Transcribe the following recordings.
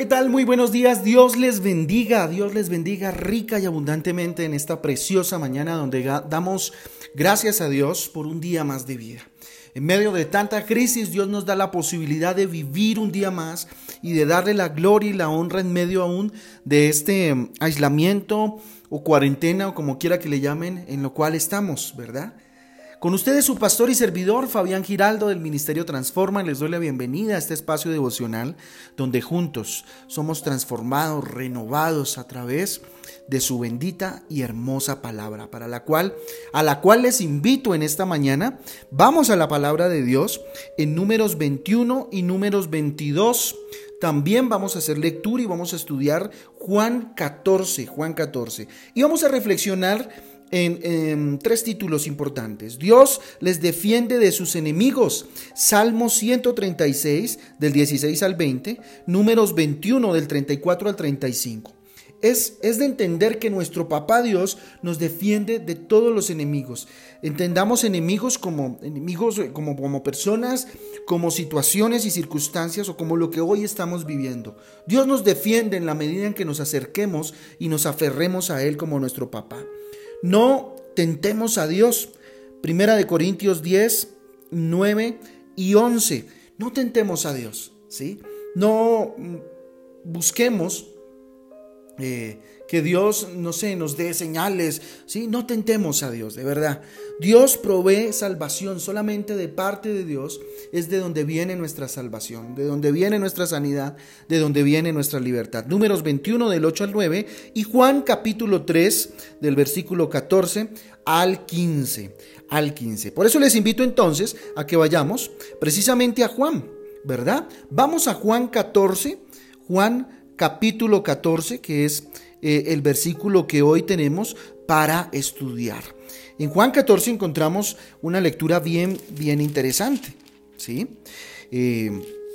¿qué tal? Muy buenos días. Dios les bendiga, Dios les bendiga rica y abundantemente en esta preciosa mañana donde damos gracias a Dios por un día más de vida. En medio de tanta crisis, Dios nos da la posibilidad de vivir un día más y de darle la gloria y la honra en medio aún de este em, aislamiento o cuarentena o como quiera que le llamen, en lo cual estamos, ¿verdad? Con ustedes su pastor y servidor Fabián Giraldo del Ministerio Transforma. Les doy la bienvenida a este espacio devocional donde juntos somos transformados, renovados a través de su bendita y hermosa palabra, para la cual a la cual les invito en esta mañana. Vamos a la palabra de Dios en números 21 y números 22. También vamos a hacer lectura y vamos a estudiar Juan 14, Juan 14. Y vamos a reflexionar en, tres títulos importantes. Dios les defiende de sus enemigos. Salmo 136 del 16 al 20, números 21 del 34 al 35. Es, es, de entender que nuestro papá Dios nos defiende de todos los enemigos. Entendamos enemigos como enemigos como, como personas, como situaciones y circunstancias o como lo que hoy estamos viviendo. Dios nos defiende en la medida en que nos acerquemos y nos aferremos a Él como nuestro papá. No tentemos a Dios. Primera de Corintios 10, 9 y 11. No tentemos a Dios, ¿sí? No mm, busquemos eh, que Dios, no sé, nos dé señales, ¿sí? No tentemos a Dios, de verdad. Dios provee salvación solamente de parte de Dios, es de donde viene nuestra salvación, de donde viene nuestra sanidad, de donde viene nuestra libertad. Números 21 del 8 al 9 y Juan capítulo 3 del versículo 14 al 15, al 15. Por eso les invito entonces a que vayamos precisamente a Juan, ¿verdad? Vamos a Juan 14, Juan capítulo 14, que es eh, el versículo que hoy tenemos para estudiar. En Juan 14 encontramos una lectura bien, bien interesante. ¿sí? Eh,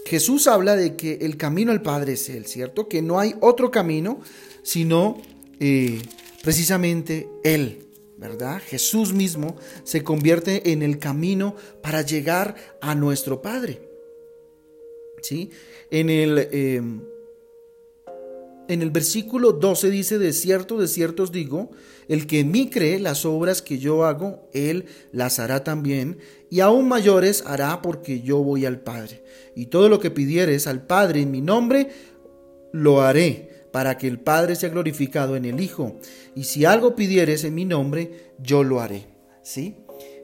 Jesús habla de que el camino al Padre es Él, ¿cierto? Que no hay otro camino sino eh, precisamente Él. ¿verdad? Jesús mismo se convierte en el camino para llegar a nuestro Padre. ¿Sí? En el, en el versículo 12 dice, de cierto, de cierto os digo, el que en mí cree las obras que yo hago, él las hará también, y aún mayores hará porque yo voy al Padre. Y todo lo que pidieres al Padre en mi nombre, lo haré, para que el Padre sea glorificado en el Hijo. Y si algo pidieres en mi nombre, yo lo haré. ¿Sí?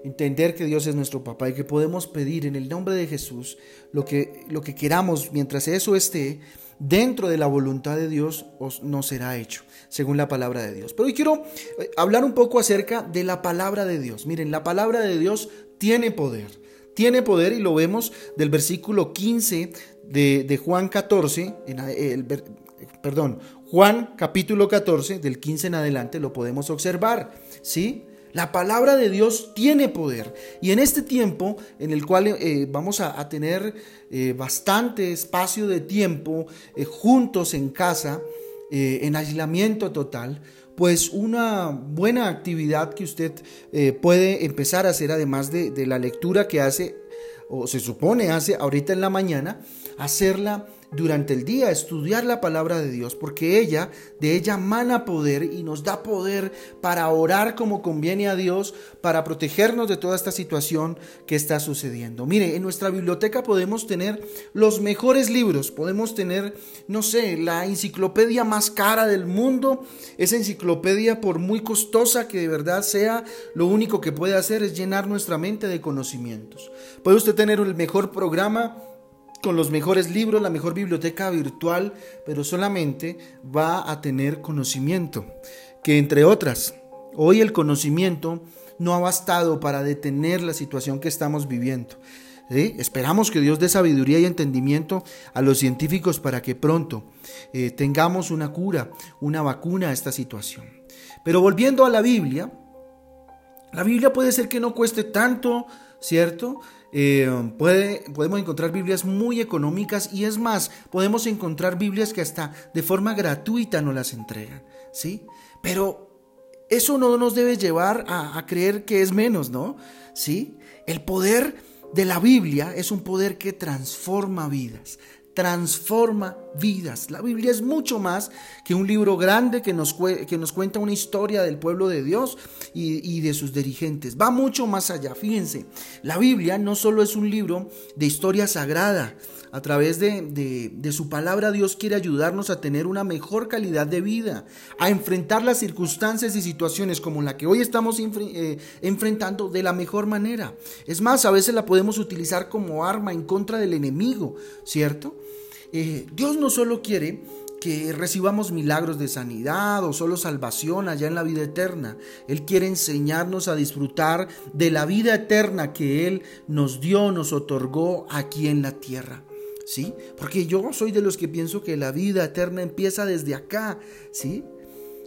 Entender que Dios es nuestro papá y que podemos pedir en el nombre de Jesús lo que, lo que queramos mientras eso esté dentro de la voluntad de Dios os, no será hecho, según la palabra de Dios. Pero hoy quiero eh, hablar un poco acerca de la palabra de Dios. Miren, la palabra de Dios tiene poder. Tiene poder y lo vemos del versículo 15 de, Juan 14, en el, perdón, Juan capítulo 14, del 15 en adelante, lo podemos observar. ¿Sí? La palabra de Dios tiene poder. Y en este tiempo en el cual eh, vamos a, tener eh, bastante espacio de tiempo eh, juntos en casa, en aislamiento total, pues una buena actividad que usted puede empezar a hacer, además de, de la lectura que hace, o se supone hace ahorita en la mañana, hacerla durante el día, estudiar la palabra de Dios, porque ella, de ella mana poder y nos da poder para orar como conviene a Dios, para protegernos de toda esta situación que está sucediendo. Mire, en nuestra biblioteca podemos tener los mejores libros, podemos tener, no sé, la enciclopedia más cara del mundo, esa enciclopedia por muy costosa que de verdad sea, lo único que puede hacer es llenar nuestra mente de conocimientos. Puede usted tener el mejor programa, con los mejores libros, la mejor biblioteca virtual, pero solamente va a tener conocimiento. Que entre otras, hoy el conocimiento no ha bastado para detener la situación que estamos viviendo. Esperamos que Dios dé sabiduría y entendimiento a los científicos para que pronto eh, tengamos una cura, una vacuna a esta situación. Pero volviendo a la Biblia, la Biblia puede ser que no cueste tanto, ¿cierto? Eh, puede, podemos encontrar Biblias muy económicas y es más, podemos encontrar Biblias que hasta de forma gratuita nos las entregan, ¿sí? Pero eso no nos debe llevar a, a creer que es menos, ¿no? ¿Sí? El poder de la Biblia es un poder que transforma vidas, transforma vidas. La Biblia es mucho más que un libro grande que nos, que nos cuenta una historia del pueblo de Dios y, de sus dirigentes. Va mucho más allá. Fíjense, la Biblia no solo es un libro de historia sagrada. A través de, su palabra Dios quiere ayudarnos a tener una mejor calidad de vida, a enfrentar las circunstancias y situaciones como la que hoy estamos eh, enfrentando de la mejor manera. Es más, a veces la podemos utilizar como arma en contra del enemigo, ¿cierto? Eh, Dios no solo quiere que recibamos milagros de sanidad o solo salvación allá en la vida eterna. Él quiere enseñarnos a disfrutar de la vida eterna que Él nos dio, nos otorgó aquí en la tierra. ¿Sí? Porque yo soy de los que pienso que la vida eterna empieza desde acá, ¿sí?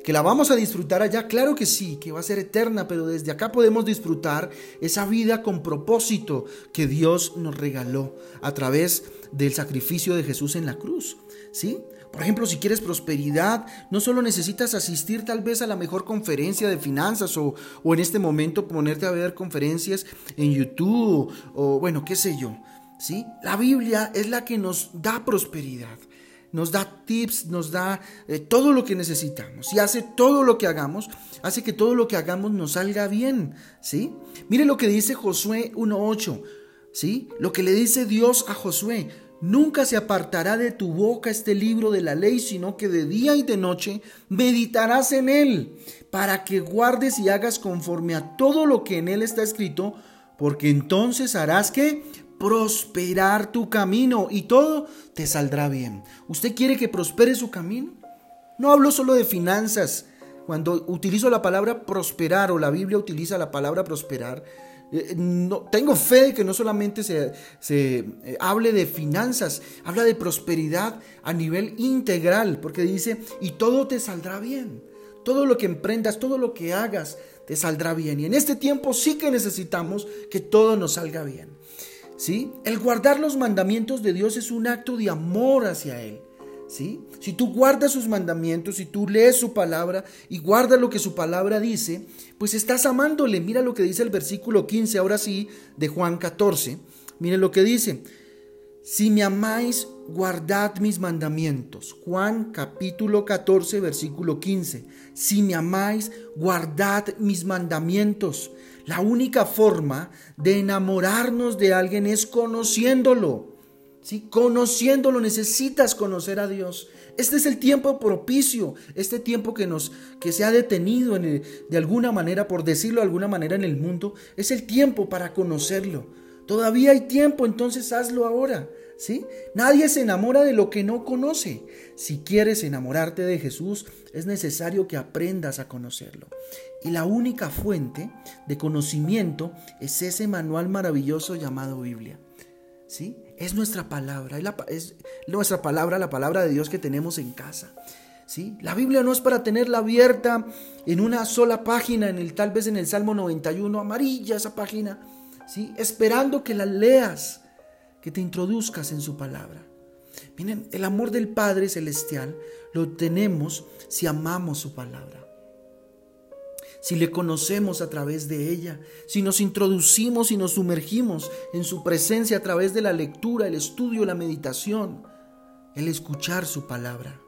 que la vamos a disfrutar allá, claro que sí, que va a ser eterna, pero desde acá podemos disfrutar esa vida con propósito que Dios nos regaló a través del sacrificio de Jesús en la cruz, ¿sí? Por ejemplo, si quieres prosperidad, no solo necesitas asistir tal vez a la mejor conferencia de finanzas o, o en este momento ponerte a ver conferencias en YouTube o bueno, qué sé yo, ¿sí? La Biblia es la que nos da prosperidad nos da tips, nos da eh, todo lo que necesitamos y hace todo lo que hagamos, hace que todo lo que hagamos nos salga bien, ¿sí? Mire lo que dice Josué 1.8, ¿sí? Lo que le dice Dios a Josué, nunca se apartará de tu boca este libro de la ley, sino que de día y de noche meditarás en él, para que guardes y hagas conforme a todo lo que en él está escrito, porque entonces harás que prosperar tu camino y todo te saldrá bien. ¿Usted quiere que prospere su camino? No hablo solo de finanzas. Cuando utilizo la palabra prosperar o la Biblia utiliza la palabra prosperar, eh, no, tengo fe de que no solamente se, eh, hable de finanzas, habla de prosperidad a nivel integral, porque dice, y todo te saldrá bien. Todo lo que emprendas, todo lo que hagas, te saldrá bien. Y en este tiempo sí que necesitamos que todo nos salga bien. El guardar los mandamientos de Dios es un acto de amor hacia Él. ¿sí? Si tú guardas sus mandamientos, si tú lees su palabra y guardas lo que su palabra dice, pues estás amándole. Mira lo que dice el versículo 15, ahora sí, de Juan 14. Miren lo que dice. Si me amáis, guardad mis mandamientos. Juan capítulo 14, versículo 15. Si me amáis, guardad mis mandamientos. La única forma de enamorarnos de alguien es conociéndolo. ¿sí? Conociéndolo necesitas conocer a Dios. Este es el tiempo propicio, este tiempo que nos que se ha detenido en de alguna manera, por decirlo de alguna manera en el mundo, es el tiempo para conocerlo. Todavía hay tiempo, entonces hazlo ahora. ¿Sí? Nadie se enamora de lo que no conoce. Si quieres enamorarte de Jesús, es necesario que aprendas a conocerlo. Y la única fuente de conocimiento es ese manual maravilloso llamado Biblia. ¿Sí? Es nuestra palabra, es nuestra palabra, la palabra de Dios que tenemos en casa. ¿Sí? La Biblia no es para tenerla abierta en una sola página, en el, tal vez en el Salmo 91, amarilla esa página, ¿sí? esperando que la leas, que te introduzcas en su palabra. Miren, el amor del Padre Celestial lo tenemos si amamos su palabra si le conocemos a través de ella, si nos introducimos y nos sumergimos en su presencia a través de la lectura, el estudio, la meditación, el escuchar su palabra.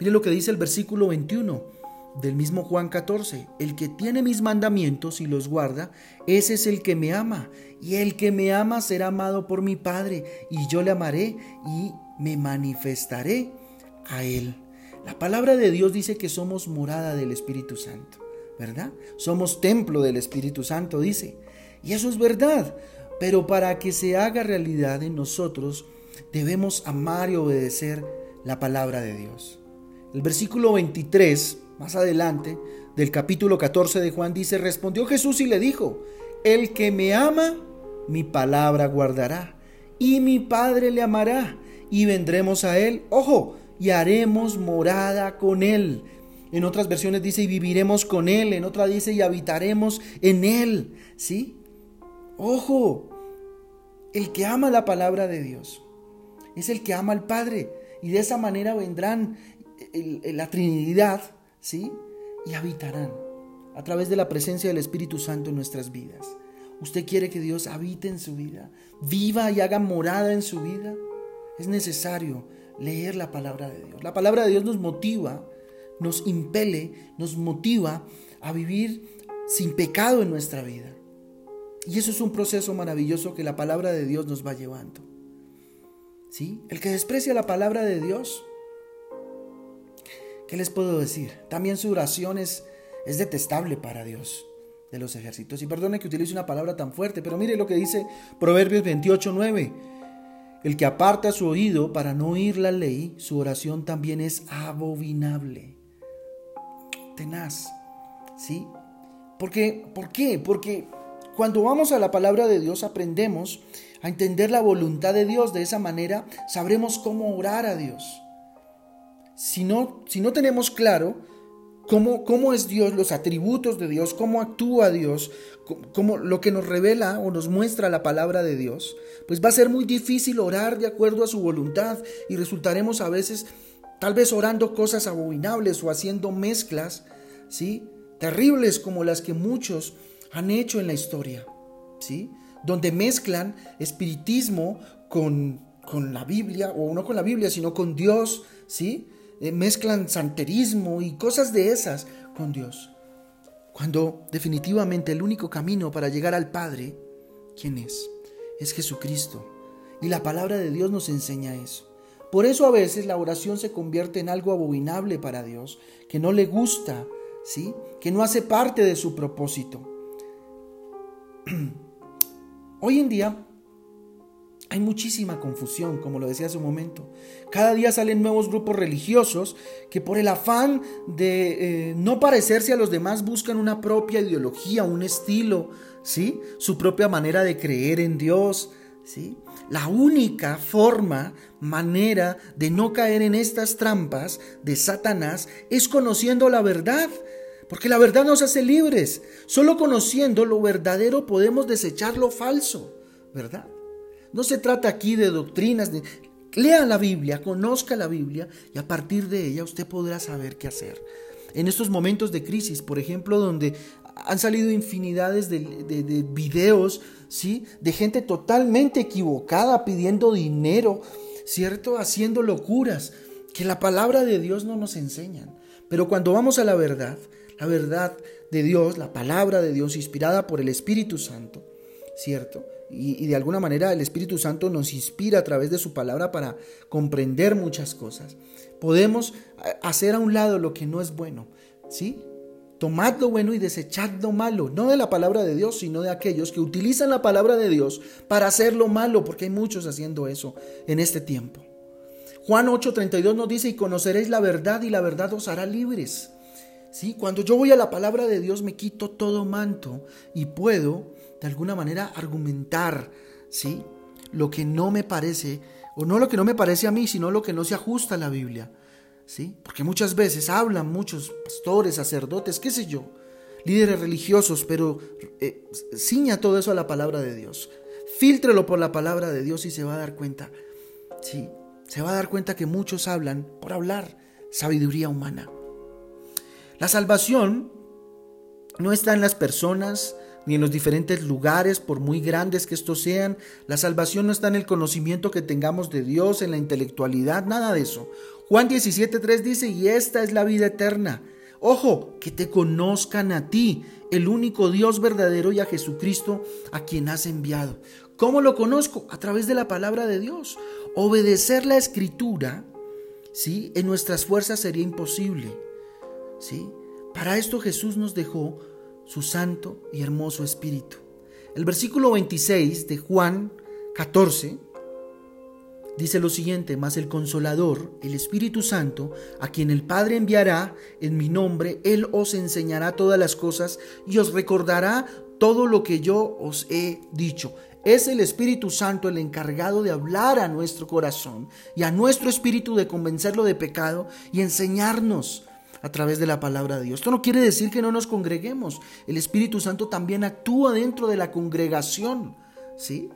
Mire lo que dice el versículo 21 del mismo Juan 14. El que tiene mis mandamientos y los guarda, ese es el que me ama. Y el que me ama será amado por mi Padre, y yo le amaré y me manifestaré a él. La palabra de Dios dice que somos morada del Espíritu Santo, ¿verdad? Somos templo del Espíritu Santo, dice. Y eso es verdad. Pero para que se haga realidad en nosotros, debemos amar y obedecer la palabra de Dios. El versículo 23, más adelante, del capítulo 14 de Juan dice, respondió Jesús y le dijo, el que me ama, mi palabra guardará, y mi Padre le amará, y vendremos a él. Ojo, y haremos morada con Él. En otras versiones dice y viviremos con Él, en otra dice y habitaremos en Él. ¿Sí? Ojo, el que ama la palabra de Dios es el que ama al Padre y de esa manera vendrán la Trinidad, ¿sí? Y habitarán a través de la presencia del Espíritu Santo en nuestras vidas. ¿Usted quiere que Dios habite en su vida, viva y haga morada en su vida? Es necesario leer la palabra de Dios. La palabra de Dios nos motiva, nos impele, nos motiva a vivir sin pecado en nuestra vida. Y eso es un proceso maravilloso que la palabra de Dios nos va llevando. ¿Sí? El que desprecia la palabra de Dios, ¿qué les puedo decir? También su oración es, es detestable para Dios de los ejércitos. Y perdone que utilice una palabra tan fuerte, pero mire lo que dice Proverbios 28, 9. El que aparta su oído para no oír la ley, su oración también es abominable. Tenaz. ¿Sí? Porque, ¿Por qué? Porque cuando vamos a la palabra de Dios aprendemos a entender la voluntad de Dios. De esa manera sabremos cómo orar a Dios. Si no, si no tenemos claro cómo, cómo es Dios, los atributos de Dios, cómo actúa Dios, cómo, lo que nos revela o nos muestra la palabra de Dios, pues va a ser muy difícil orar de acuerdo a su voluntad y resultaremos a veces tal vez orando cosas abominables o haciendo mezclas, ¿sí? Terribles como las que muchos han hecho en la historia, ¿sí? Donde mezclan espiritismo con, con la Biblia, o no con la Biblia, sino con Dios, ¿sí? Eh, mezclan santerismo y cosas de esas con Dios. Cuando definitivamente el único camino para llegar al Padre, ¿quién es? Es Jesucristo. Y la palabra de Dios nos enseña eso. Por eso a veces la oración se convierte en algo abominable para Dios, que no le gusta, ¿sí? Que no hace parte de su propósito. Hoy en día hay muchísima confusión, como lo decía hace un momento. Cada día salen nuevos grupos religiosos que por el afán de eh, no parecerse a los demás buscan una propia ideología, un estilo, ¿sí? Su propia manera de creer en Dios, ¿sí? La única forma, manera de no caer en estas trampas de Satanás es conociendo la verdad, porque la verdad nos hace libres. Solo conociendo lo verdadero podemos desechar lo falso, ¿verdad? No se trata aquí de doctrinas. De... Lea la Biblia, conozca la Biblia y a partir de ella usted podrá saber qué hacer. En estos momentos de crisis, por ejemplo, donde han salido infinidades de, de, videos, ¿sí? De gente totalmente equivocada pidiendo dinero, ¿cierto? Haciendo locuras que la palabra de Dios no nos enseñan. Pero cuando vamos a la verdad, la verdad de Dios, la palabra de Dios inspirada por el Espíritu Santo, ¿cierto? Y, de alguna manera el Espíritu Santo nos inspira a través de su palabra para comprender muchas cosas. Podemos hacer a un lado lo que no es bueno, ¿sí? Tomad lo bueno y desechad lo malo, no de la palabra de Dios, sino de aquellos que utilizan la palabra de Dios para hacer lo malo, porque hay muchos haciendo eso en este tiempo. Juan 8:32 nos dice, y conoceréis la verdad y la verdad os hará libres. ¿Sí? Cuando yo voy a la palabra de Dios me quito todo manto y puedo de alguna manera argumentar, ¿sí? Lo que no me parece, o no lo que no me parece a mí, sino lo que no se ajusta a la Biblia, ¿sí? Porque muchas veces hablan muchos pastores, sacerdotes, qué sé yo, líderes religiosos, pero eh, ciña todo eso a la palabra de Dios. Fíltrelo por la palabra de Dios y se va a dar cuenta, sí, se va a dar cuenta que muchos hablan por hablar sabiduría humana. La salvación no está en las personas, ni en los diferentes lugares, por muy grandes que estos sean. La salvación no está en el conocimiento que tengamos de Dios, en la intelectualidad, nada de eso. Juan 17.3 dice, y esta es la vida eterna. Ojo, que te conozcan a ti, el único Dios verdadero y a Jesucristo a quien has enviado. ¿Cómo lo conozco? A través de la palabra de Dios. Obedecer la escritura, ¿sí? En nuestras fuerzas sería imposible, ¿sí? Para esto Jesús nos dejó su santo y hermoso espíritu. El versículo 26 de Juan 14 dice lo siguiente, mas el consolador, el Espíritu Santo, a quien el Padre enviará en mi nombre, Él os enseñará todas las cosas y os recordará todo lo que yo os he dicho. Es el Espíritu Santo el encargado de hablar a nuestro corazón y a nuestro espíritu de convencerlo de pecado y enseñarnos a través de la palabra de Dios. Esto no quiere decir que no nos congreguemos. El Espíritu Santo también actúa dentro de la congregación, ¿sí?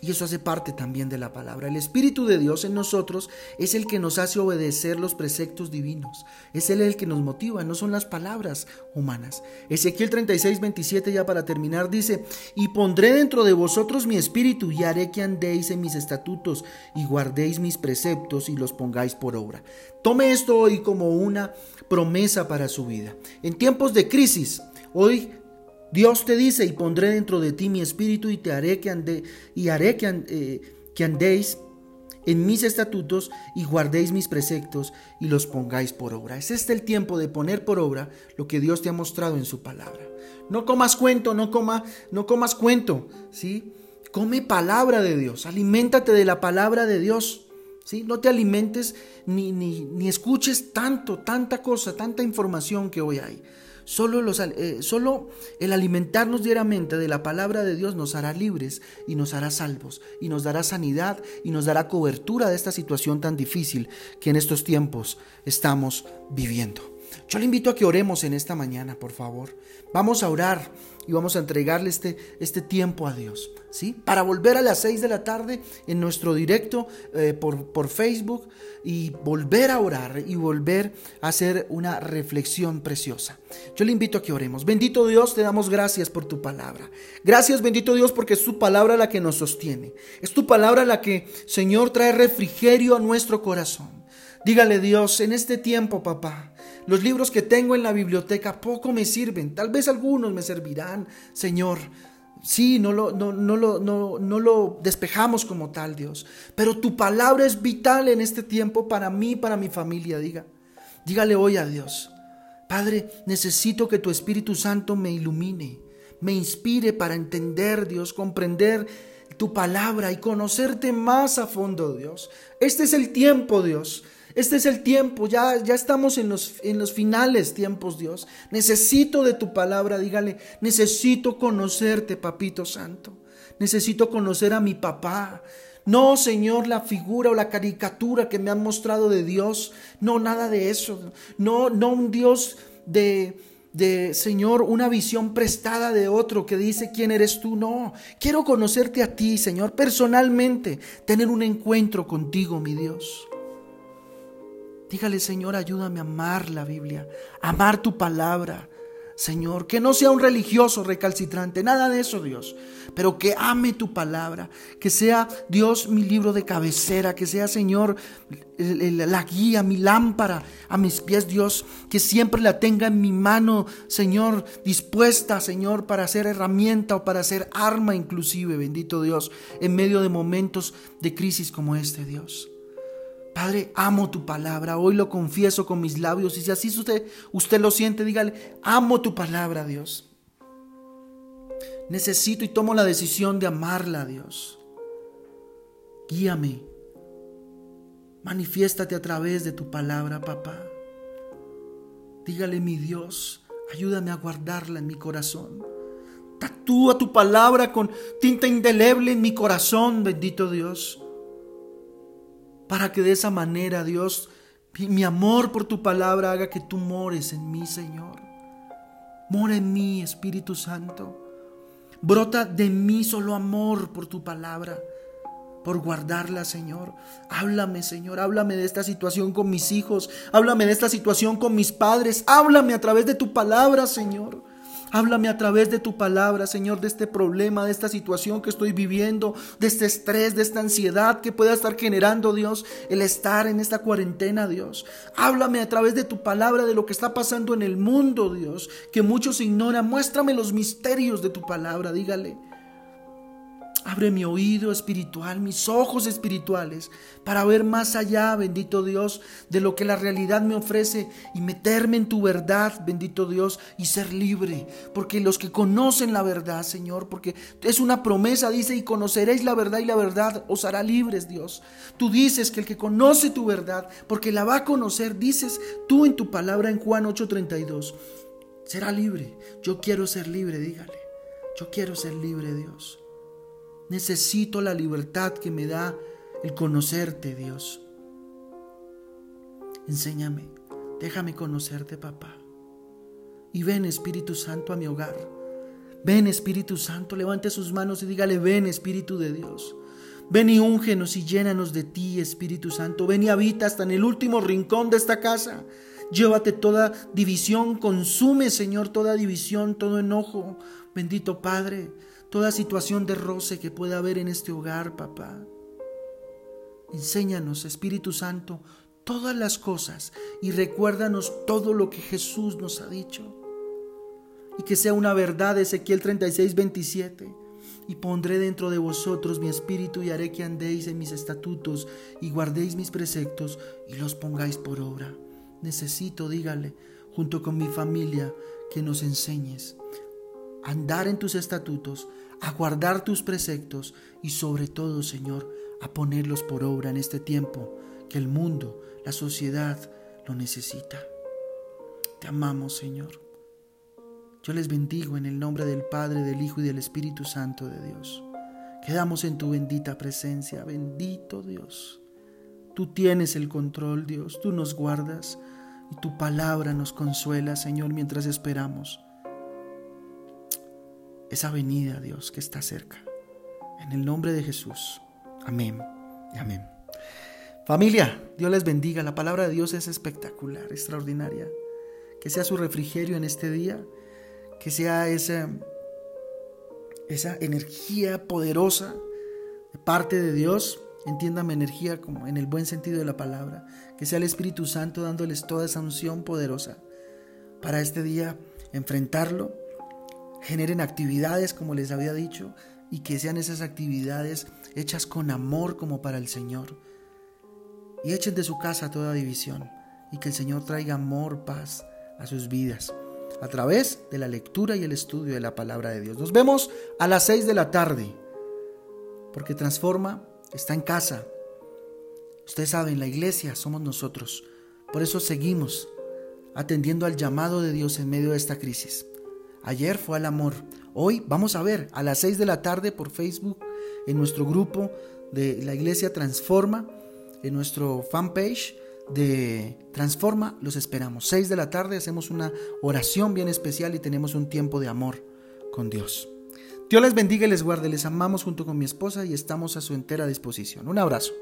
Y eso hace parte también de la palabra. El Espíritu de Dios en nosotros es el que nos hace obedecer los preceptos divinos. Es Él el que nos motiva, no son las palabras humanas. Ezequiel 36, 27 ya para terminar dice, y pondré dentro de vosotros mi espíritu y haré que andéis en mis estatutos y guardéis mis preceptos y los pongáis por obra. Tome esto hoy como una promesa para su vida. En tiempos de crisis, hoy Dios te dice, y pondré dentro de ti mi espíritu y te haré que ande, y haré que, eh, que andéis en mis estatutos y guardéis mis preceptos y los pongáis por obra. Es este el tiempo de poner por obra lo que Dios te ha mostrado en su palabra. No comas cuento, no coma, no comas cuento, ¿sí? Come palabra de Dios, aliméntate de la palabra de Dios. ¿Sí? No te alimentes ni, ni, ni escuches tanto, tanta cosa, tanta información que hoy hay. Eh, solo, el alimentarnos diariamente de la palabra de Dios nos hará libres y nos hará salvos y nos dará sanidad y nos dará cobertura de esta situación tan difícil que en estos tiempos estamos viviendo. Yo le invito a que oremos en esta mañana, por favor. Vamos a orar y vamos a entregarle este, este tiempo a Dios, ¿sí? Para volver a las 6 de la tarde en nuestro directo eh, por, por Facebook y volver a orar y volver a hacer una reflexión preciosa. Yo le invito a que oremos. Bendito Dios, te damos gracias por tu palabra. Gracias, bendito Dios, porque es tu palabra la que nos sostiene. Es tu palabra la que, Señor, trae refrigerio a nuestro corazón. Dígale Dios, en este tiempo, papá, los libros que tengo en la biblioteca poco me sirven, tal vez algunos me servirán, Señor. Sí, no lo, no, no, lo, no, no lo despejamos como tal, Dios. Pero tu palabra es vital en este tiempo para mí, para mi familia, diga. Dígale hoy a Dios. Padre, necesito que tu Espíritu Santo me ilumine, me inspire para entender, Dios, comprender tu palabra y conocerte más a fondo, Dios. Este es el tiempo, Dios, este es el tiempo, ya, ya estamos en los, en los finales tiempos, Dios. Necesito de tu palabra, dígale, necesito conocerte, papito santo. Necesito conocer a mi papá. No, Señor, la figura o la caricatura que me han mostrado de Dios. No, nada de eso. No, no un Dios de, de, Señor, una visión prestada de otro que dice quién eres tú. No, quiero conocerte a ti, Señor, personalmente, tener un encuentro contigo, mi Dios. Dígale, Señor, ayúdame a amar la Biblia, amar tu palabra. Señor, que no sea un religioso recalcitrante, nada de eso, Dios, pero que ame tu palabra, que sea Dios mi libro de cabecera, que sea, Señor, la guía, mi lámpara a mis pies, Dios, que siempre la tenga en mi mano, Señor, dispuesta, Señor, para ser herramienta o para ser arma inclusive, bendito Dios, en medio de momentos de crisis como este, Dios. Padre, amo tu palabra. Hoy lo confieso con mis labios. Y si así usted, usted lo siente, dígale, amo tu palabra, Dios. Necesito y tomo la decisión de amarla, Dios. Guíame. Manifiéstate a través de tu palabra, papá. Dígale, mi Dios, ayúdame a guardarla en mi corazón. Tatúa tu palabra con tinta indeleble en mi corazón, bendito Dios para que de esa manera, Dios, mi amor por tu palabra haga que tú mores en mí, Señor. Mora en mí, Espíritu Santo. Brota de mí solo amor por tu palabra, por guardarla, Señor. Háblame, Señor, háblame de esta situación con mis hijos, háblame de esta situación con mis padres, háblame a través de tu palabra, Señor. Háblame a través de tu palabra, Señor, de este problema, de esta situación que estoy viviendo, de este estrés, de esta ansiedad que pueda estar generando, Dios, el estar en esta cuarentena, Dios. Háblame a través de tu palabra de lo que está pasando en el mundo, Dios, que muchos ignoran. Muéstrame los misterios de tu palabra, dígale. Abre mi oído espiritual, mis ojos espirituales, para ver más allá, bendito Dios, de lo que la realidad me ofrece y meterme en tu verdad, bendito Dios, y ser libre. Porque los que conocen la verdad, Señor, porque es una promesa, dice, y conoceréis la verdad y la verdad os hará libres, Dios. Tú dices que el que conoce tu verdad, porque la va a conocer, dices tú en tu palabra en Juan 8:32, será libre. Yo quiero ser libre, dígale. Yo quiero ser libre, Dios. Necesito la libertad que me da el conocerte, Dios. Enséñame, déjame conocerte, papá. Y ven, Espíritu Santo, a mi hogar. Ven, Espíritu Santo, levante sus manos y dígale, ven, Espíritu de Dios. Ven y úngenos y llénanos de ti, Espíritu Santo. Ven y habita hasta en el último rincón de esta casa. Llévate toda división, consume, Señor, toda división, todo enojo. Bendito Padre, toda situación de roce que pueda haber en este hogar, papá. Enséñanos, Espíritu Santo, todas las cosas y recuérdanos todo lo que Jesús nos ha dicho. Y que sea una verdad, Ezequiel 36, 27. Y pondré dentro de vosotros mi espíritu y haré que andéis en mis estatutos y guardéis mis preceptos y los pongáis por obra. Necesito, dígale, junto con mi familia, que nos enseñes a andar en tus estatutos, a guardar tus preceptos y sobre todo, Señor, a ponerlos por obra en este tiempo que el mundo, la sociedad lo necesita. Te amamos, Señor. Yo les bendigo en el nombre del Padre, del Hijo y del Espíritu Santo de Dios. Quedamos en tu bendita presencia, bendito Dios. Tú tienes el control, Dios, tú nos guardas y tu palabra nos consuela, Señor, mientras esperamos esa venida, Dios, que está cerca. En el nombre de Jesús. Amén y amén. Familia, Dios les bendiga. La palabra de Dios es espectacular, extraordinaria. Que sea su refrigerio en este día. Que sea esa, esa energía poderosa de parte de Dios. Entiéndame energía como en el buen sentido de la palabra. Que sea el Espíritu Santo dándoles toda esa unción poderosa para este día enfrentarlo. Generen actividades como les había dicho y que sean esas actividades hechas con amor como para el Señor. Y echen de su casa toda división y que el Señor traiga amor, paz a sus vidas a través de la lectura y el estudio de la palabra de Dios. Nos vemos a las 6 de la tarde, porque Transforma está en casa. Ustedes saben, la iglesia somos nosotros. Por eso seguimos atendiendo al llamado de Dios en medio de esta crisis. Ayer fue al amor. Hoy vamos a ver a las 6 de la tarde por Facebook en nuestro grupo de la iglesia Transforma, en nuestro fanpage de Transforma, los esperamos. 6 de la tarde hacemos una oración bien especial y tenemos un tiempo de amor con Dios. Dios les bendiga y les guarde. Les amamos junto con mi esposa y estamos a su entera disposición. Un abrazo.